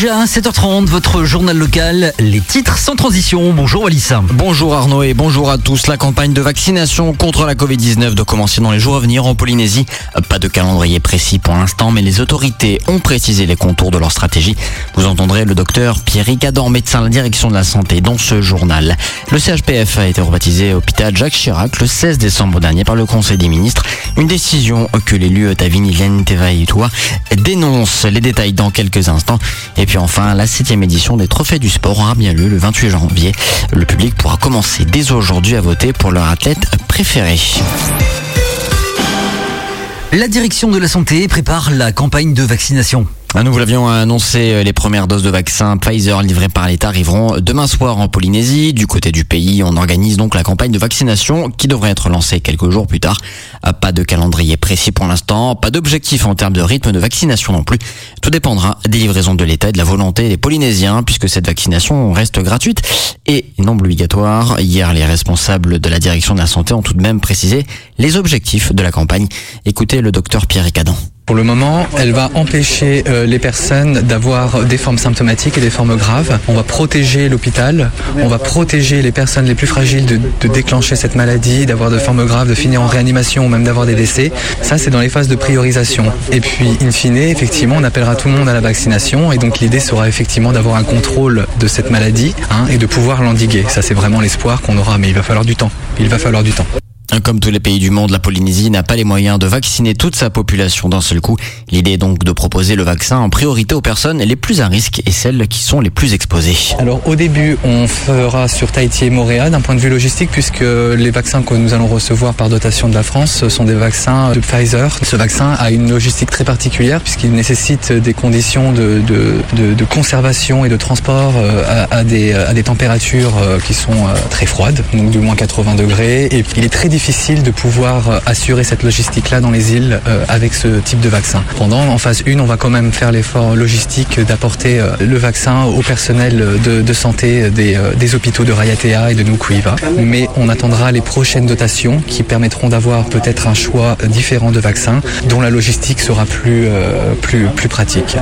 Déjà 7h30, votre journal local, les titres sans transition. Bonjour Alissa. Bonjour Arnaud et bonjour à tous. La campagne de vaccination contre la Covid-19 doit commencer dans les jours à venir en Polynésie. Pas de calendrier précis pour l'instant, mais les autorités ont précisé les contours de leur stratégie. Vous entendrez le docteur Pierre Adam, médecin à la direction de la santé, dans ce journal. Le CHPF a été rebaptisé hôpital Jacques Chirac le 16 décembre dernier par le Conseil des ministres. Une décision que l'élu Tavini Tevaïtoua dénonce. Les détails dans quelques instants. Et puis enfin, la septième édition des Trophées du Sport aura bien lieu le 28 janvier. Le public pourra commencer dès aujourd'hui à voter pour leur athlète préféré. La direction de la santé prépare la campagne de vaccination. Nous vous l'avions annoncé, euh, les premières doses de vaccins Pfizer livrées par l'État arriveront demain soir en Polynésie. Du côté du pays, on organise donc la campagne de vaccination qui devrait être lancée quelques jours plus tard. Euh, pas de calendrier précis pour l'instant, pas d'objectif en termes de rythme de vaccination non plus. Tout dépendra des livraisons de l'État et de la volonté des Polynésiens puisque cette vaccination reste gratuite et non obligatoire. Hier, les responsables de la direction de la santé ont tout de même précisé les objectifs de la campagne. Écoutez le docteur Pierre Cadan. Pour le moment, elle va empêcher euh, les personnes d'avoir des formes symptomatiques et des formes graves. On va protéger l'hôpital, on va protéger les personnes les plus fragiles de, déclencher cette maladie, d'avoir de formes graves, de finir en réanimation ou même d'avoir des décès. Ça, c'est dans les phases de priorisation. Et puis, in fine, effectivement, on appellera tout le monde à la vaccination. Et donc, l'idée sera effectivement d'avoir un contrôle de cette maladie hein, et de pouvoir l'endiguer. Ça, c'est vraiment l'espoir qu'on aura, mais il va falloir du temps. Il va falloir du temps. Comme tous les pays du monde, la Polynésie n'a pas les moyens de vacciner toute sa population d'un seul coup. L'idée est donc de proposer le vaccin en priorité aux personnes les plus à risque et celles qui sont les plus exposées. Alors au début, on fera sur Tahiti et Moréa d'un point de vue logistique puisque les vaccins que nous allons recevoir par dotation de la France sont des vaccins de Pfizer. Ce vaccin a une logistique très particulière puisqu'il nécessite des conditions de, conservation et de transport euh, à, des, températures euh, qui sont euh, très froides, donc de moins 80 degrés. Et il est très de pouvoir euh, assurer cette logistique-là dans les îles euh, avec ce type de vaccin. Pendant, en phase 1, on va quand même faire l'effort logistique d'apporter euh, le vaccin au personnel de, santé des, hôpitaux de Rayatea et de Nukuiva. Mais on attendra les prochaines dotations qui permettront d'avoir peut-être un choix différent de vaccins dont la logistique sera plus, plus pratique.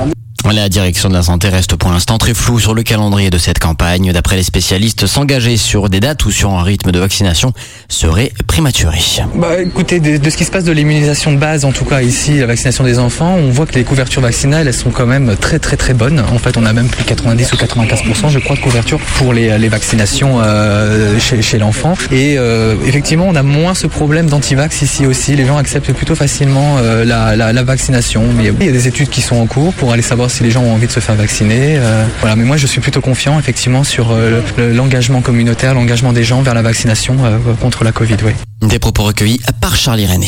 La direction de la santé reste pour l'instant très floue sur le calendrier de cette campagne. D'après les spécialistes, s'engager sur des dates ou sur un rythme de vaccination serait prématuré. Bah, écoutez, de, ce qui se passe de l'immunisation de base, en tout cas ici, la vaccination des enfants, on voit que les couvertures vaccinales, elles sont quand même très très très bonnes. En fait, on a même plus de 90 ou 95%, je crois, de couverture pour les, les vaccinations euh, chez, l'enfant. Et euh, effectivement, on a moins ce problème d'antivax ici aussi. Les gens acceptent plutôt facilement euh, la, vaccination. Mais il y a des études qui sont en cours pour aller savoir les gens ont envie de se faire vacciner. Euh, voilà, mais moi je suis plutôt confiant effectivement sur euh, l'engagement communautaire, l'engagement des gens vers la vaccination euh, contre la Covid. Oui. Des propos recueillis par Charlie René.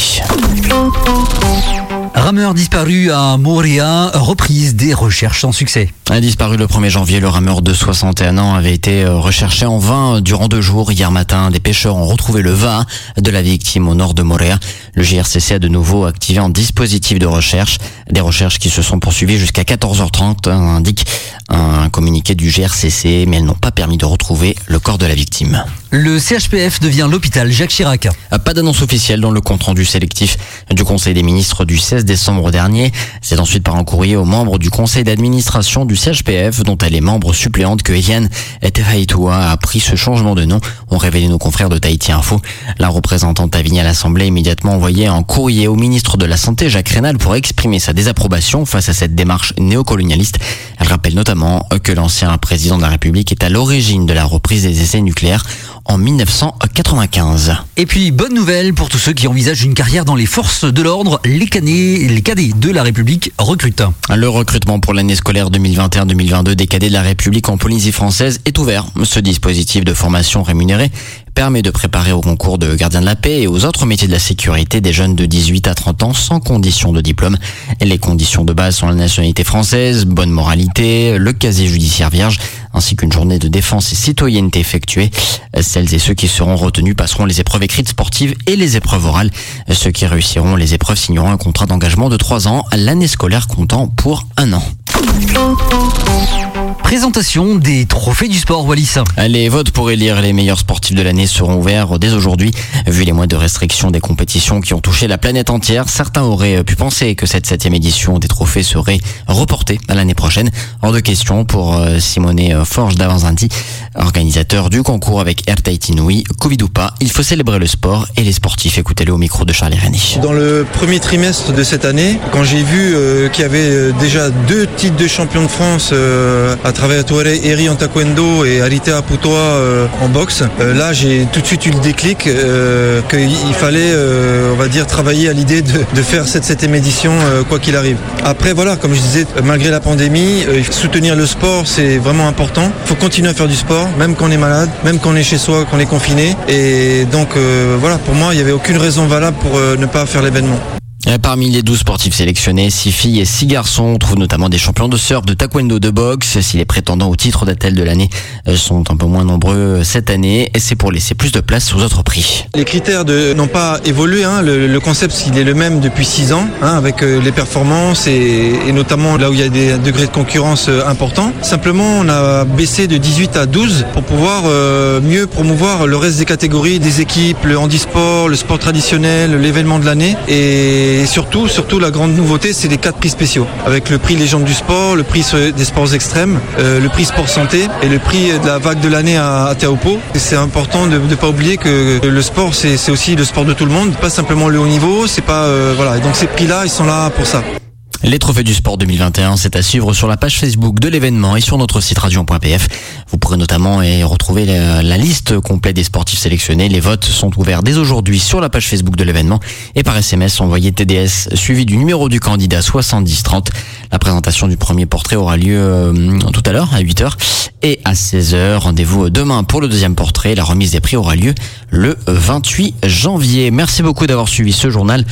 Rameur disparu à Moria, reprise des recherches sans succès. A disparu le 1er janvier, le rameur de 61 ans avait été recherché en vain durant deux jours. Hier matin, des pêcheurs ont retrouvé le vin de la victime au nord de Moria. Le GRCC a de nouveau activé un dispositif de recherche. Des recherches qui se sont poursuivies jusqu'à 14h30, indique un communiqué du GRCC, mais elles n'ont pas permis de retrouver le corps de la victime. Le CHPF devient l'hôpital Jacques Chirac. Pas d'annonce officielle dans le compte rendu sélectif du Conseil des ministres du 16 décembre dernier. C'est ensuite par un courrier aux membres du conseil d'administration du CHPF, dont elle est membre suppléante, que Eliane Tefaitua a pris ce changement de nom, ont révélé nos confrères de Tahiti Info. La représentante Avignon à l'Assemblée a immédiatement envoyé un courrier au ministre de la Santé, Jacques Rénal, pour exprimer sa désapprobation face à cette démarche néocolonialiste. Elle rappelle notamment que l'ancien président de la République est à l'origine de la reprise des essais nucléaires en 1995. Et puis, bonne nouvelle pour tous ceux qui envisagent une carrière dans les forces de l'ordre, les, canets, les cadets de la République recrutent. Le recrutement pour l'année scolaire 2021-2022 des cadets de la République en Polynésie française est ouvert. Ce dispositif de formation rémunérée permet de préparer au concours de gardien de la paix et aux autres métiers de la sécurité des jeunes de 18 à 30 ans sans condition de diplôme. Les conditions de base sont la nationalité française, bonne moralité, le casier judiciaire vierge, ainsi qu'une journée de défense et citoyenneté effectuée. Celles et ceux qui seront retenus passeront les épreuves écrites sportives et les épreuves orales. Ceux qui réussiront les épreuves signeront un contrat d'engagement de 3 ans, l'année scolaire comptant pour un an. Présentation des trophées du sport Wallis. Les votes pour élire les meilleurs sportifs de l'année seront ouverts dès aujourd'hui. Vu les mois de restriction des compétitions qui ont touché la planète entière, certains auraient pu penser que cette septième édition des trophées serait reportée à l'année prochaine. Hors de question pour euh, Simone Forge d'Avanzanti, organisateur du concours avec Air Tahiti Nui. Covid ou pas, il faut célébrer le sport et les sportifs. Écoutez-le au micro de Charles René. Dans le premier trimestre de cette année, quand j'ai vu euh, qu'il y avait euh, déjà deux titres de champion de France euh, à travers Touareg Eri en taekwondo et Aritea Putoa euh, en boxe, euh, là j'ai tout de suite eu le déclic euh, qu'il fallait, on va dire, travailler à l'idée de, de faire cette septième édition quoi qu'il arrive. Après voilà, comme je disais, malgré la pandémie, soutenir le sport c'est vraiment important. Il faut continuer à faire du sport, même quand on est malade, même quand on est chez soi, quand on est confiné. Et donc voilà, pour moi, il n'y avait aucune raison valable pour ne pas faire l'événement. Euh, Parmi les 12 sportifs sélectionnés, 6 filles et 6 garçons. On trouve notamment des champions de surf, de taekwondo, de boxe. Si les prétendants au titre d'attel de l'année euh, sont un peu moins nombreux cette année, et c'est pour laisser plus de place aux autres prix. Les critères n'ont pas évolué. hein. Le, le concept, il est le même depuis 6 ans, hein, avec euh, les performances et, et notamment là où il y a des degrés de concurrence euh, importants. Simplement, on a baissé de 18 à 12 pour pouvoir euh, mieux promouvoir le reste des catégories, des équipes, le handisport, le sport traditionnel, l'événement de l'année. Et surtout, surtout la grande nouveauté, c'est les quatre prix spéciaux, avec le prix légende du sport, le prix des sports extrêmes, euh, le prix sport santé et le prix de la vague de l'année à, à. Et C'est important de ne pas oublier que le sport, c'est c'est aussi le sport de tout le monde, pas simplement le haut niveau. C'est pas euh, voilà. Et donc ces prix-là, ils sont là pour ça. Les trophées du sport 2021, c'est à suivre sur la page Facebook de l'événement et sur notre site radio.pf. Vous pourrez notamment y retrouver la, liste complète des sportifs sélectionnés. Les votes sont ouverts dès aujourd'hui sur la page Facebook de l'événement et par SMS envoyez TDS suivi du numéro du candidat 7030. La présentation du premier portrait aura lieu euh, tout à l'heure à 8h et à 16h. Rendez-vous demain pour le deuxième portrait. La remise des prix aura lieu le 28 janvier. Merci beaucoup d'avoir suivi ce journal.